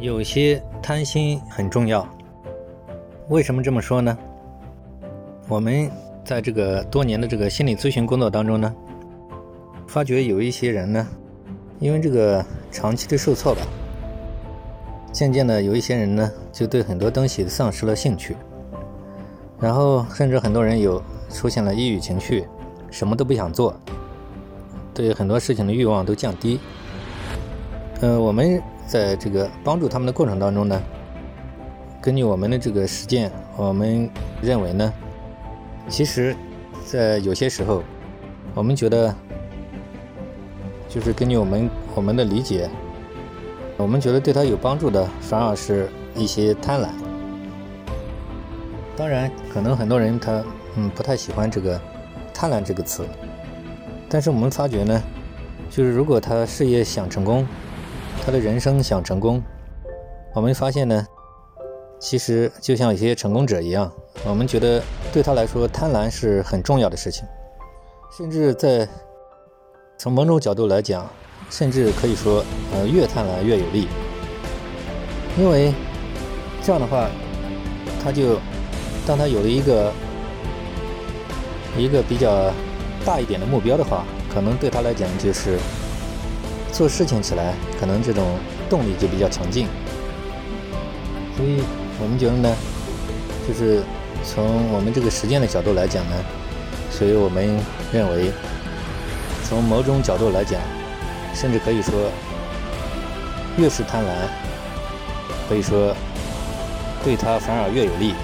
有些贪心很重要。为什么这么说呢？我们在这个多年的这个心理咨询工作当中呢，发觉有一些人呢，因为这个长期的受挫吧，渐渐的有一些人呢，就对很多东西丧失了兴趣，然后甚至很多人有出现了抑郁情绪，什么都不想做，对很多事情的欲望都降低。呃，我们在这个帮助他们的过程当中呢，根据我们的这个实践，我们认为呢，其实，在有些时候，我们觉得，就是根据我们我们的理解，我们觉得对他有帮助的，反而是一些贪婪。当然，可能很多人他嗯不太喜欢这个“贪婪”这个词，但是我们发觉呢，就是如果他事业想成功，他的人生想成功，我们发现呢，其实就像一些成功者一样，我们觉得对他来说，贪婪是很重要的事情，甚至在从某种角度来讲，甚至可以说，呃，越贪婪越有利，因为这样的话，他就当他有了一个一个比较大一点的目标的话，可能对他来讲就是。做事情起来，可能这种动力就比较强劲，所以我们觉得呢，就是从我们这个实践的角度来讲呢，所以我们认为，从某种角度来讲，甚至可以说，越是贪婪，可以说对他反而越有利。